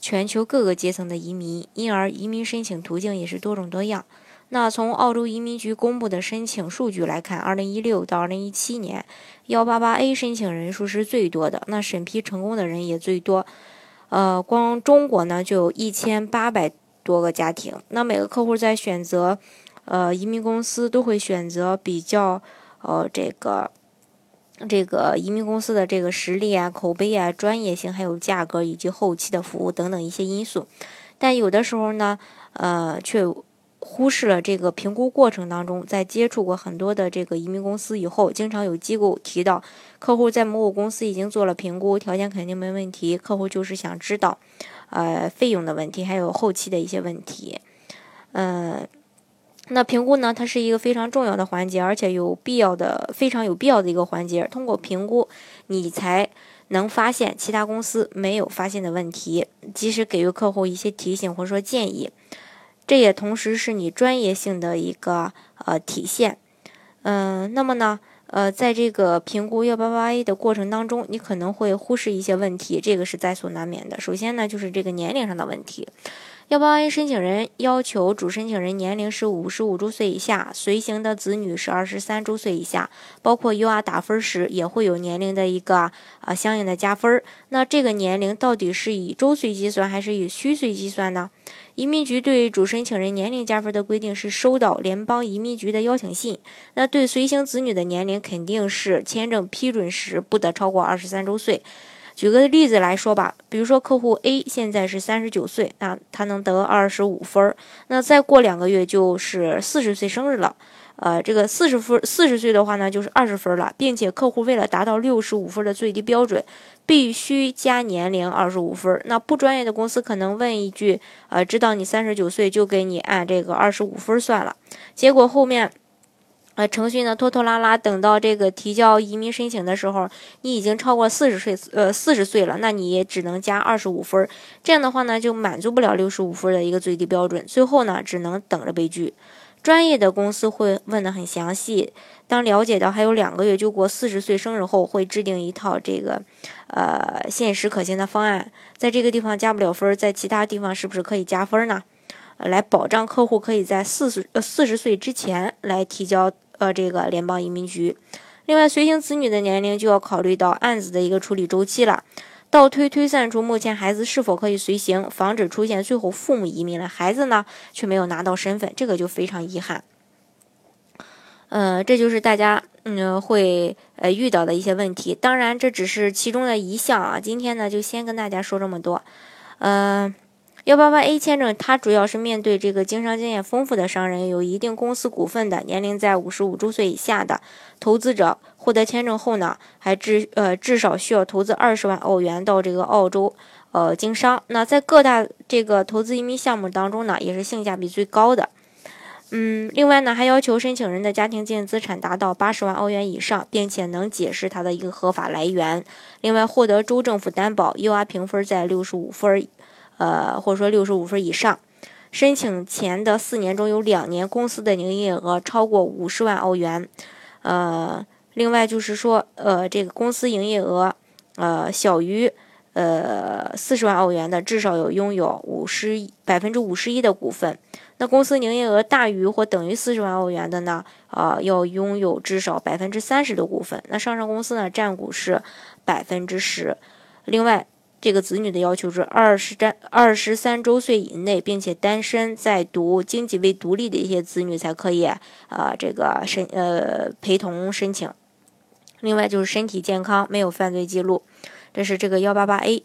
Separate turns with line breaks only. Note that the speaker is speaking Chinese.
全球各个阶层的移民，因而移民申请途径也是多种多样。那从澳洲移民局公布的申请数据来看，二零一六到二零一七年，幺八八 A 申请人数是最多的，那审批成功的人也最多。呃，光中国呢就有一千八百多个家庭。那每个客户在选择呃移民公司都会选择比较呃这个。这个移民公司的这个实力啊、口碑啊、专业性，还有价格以及后期的服务等等一些因素，但有的时候呢，呃，却忽视了这个评估过程当中，在接触过很多的这个移民公司以后，经常有机构提到，客户在某某公司已经做了评估，条件肯定没问题，客户就是想知道，呃，费用的问题，还有后期的一些问题，嗯。那评估呢？它是一个非常重要的环节，而且有必要的、非常有必要的一个环节。通过评估，你才能发现其他公司没有发现的问题，及时给予客户一些提醒或者说建议。这也同时是你专业性的一个呃体现。嗯，那么呢，呃，在这个评估幺八八 A 的过程当中，你可能会忽视一些问题，这个是在所难免的。首先呢，就是这个年龄上的问题。幺八 A 申请人要求主申请人年龄是五十五周岁以下，随行的子女是二十三周岁以下。包括 UR 打分时也会有年龄的一个啊相应的加分。那这个年龄到底是以周岁计算还是以虚岁计算呢？移民局对主申请人年龄加分的规定是收到联邦移民局的邀请信。那对随行子女的年龄肯定是签证批准时不得超过二十三周岁。举个例子来说吧，比如说客户 A 现在是三十九岁，那他能得二十五分儿，那再过两个月就是四十岁生日了，呃，这个四十分四十岁的话呢就是二十分了，并且客户为了达到六十五分的最低标准，必须加年龄二十五分。那不专业的公司可能问一句，呃，知道你三十九岁就给你按这个二十五分算了，结果后面。呃，程序呢拖拖拉拉，等到这个提交移民申请的时候，你已经超过四十岁，呃，四十岁了，那你也只能加二十五分，这样的话呢，就满足不了六十五分的一个最低标准，最后呢，只能等着被拒。专业的公司会问得很详细，当了解到还有两个月就过四十岁生日后，会制定一套这个，呃，现实可行的方案，在这个地方加不了分，在其他地方是不是可以加分呢？来保障客户可以在四十呃四十岁之前来提交。呃，这个联邦移民局。另外，随行子女的年龄就要考虑到案子的一个处理周期了，倒推推算出目前孩子是否可以随行，防止出现最后父母移民了，孩子呢却没有拿到身份，这个就非常遗憾。呃，这就是大家嗯会呃遇到的一些问题。当然，这只是其中的一项啊。今天呢，就先跟大家说这么多。嗯。幺八八 A 签证，它主要是面对这个经商经验丰富的商人，有一定公司股份的，年龄在五十五周岁以下的投资者，获得签证后呢，还至呃至少需要投资二十万澳元到这个澳洲呃经商。那在各大这个投资移民项目当中呢，也是性价比最高的。嗯，另外呢，还要求申请人的家庭净资产达到八十万澳元以上，并且能解释它的一个合法来源。另外，获得州政府担保，UR 评分在六十五分。呃，或者说六十五分以上，申请前的四年中有两年公司的营业额超过五十万澳元，呃，另外就是说，呃，这个公司营业额呃小于呃四十万澳元的，至少有拥有五十百分之五十一的股份。那公司营业额大于或等于四十万澳元的呢，啊，要拥有至少百分之三十的股份。那上市公司呢，占股是百分之十。另外。这个子女的要求是二十三二十三周岁以内，并且单身在读、经济为独立的一些子女才可以啊，这个申呃陪同申请。另外就是身体健康，没有犯罪记录，这是这个幺八八 A。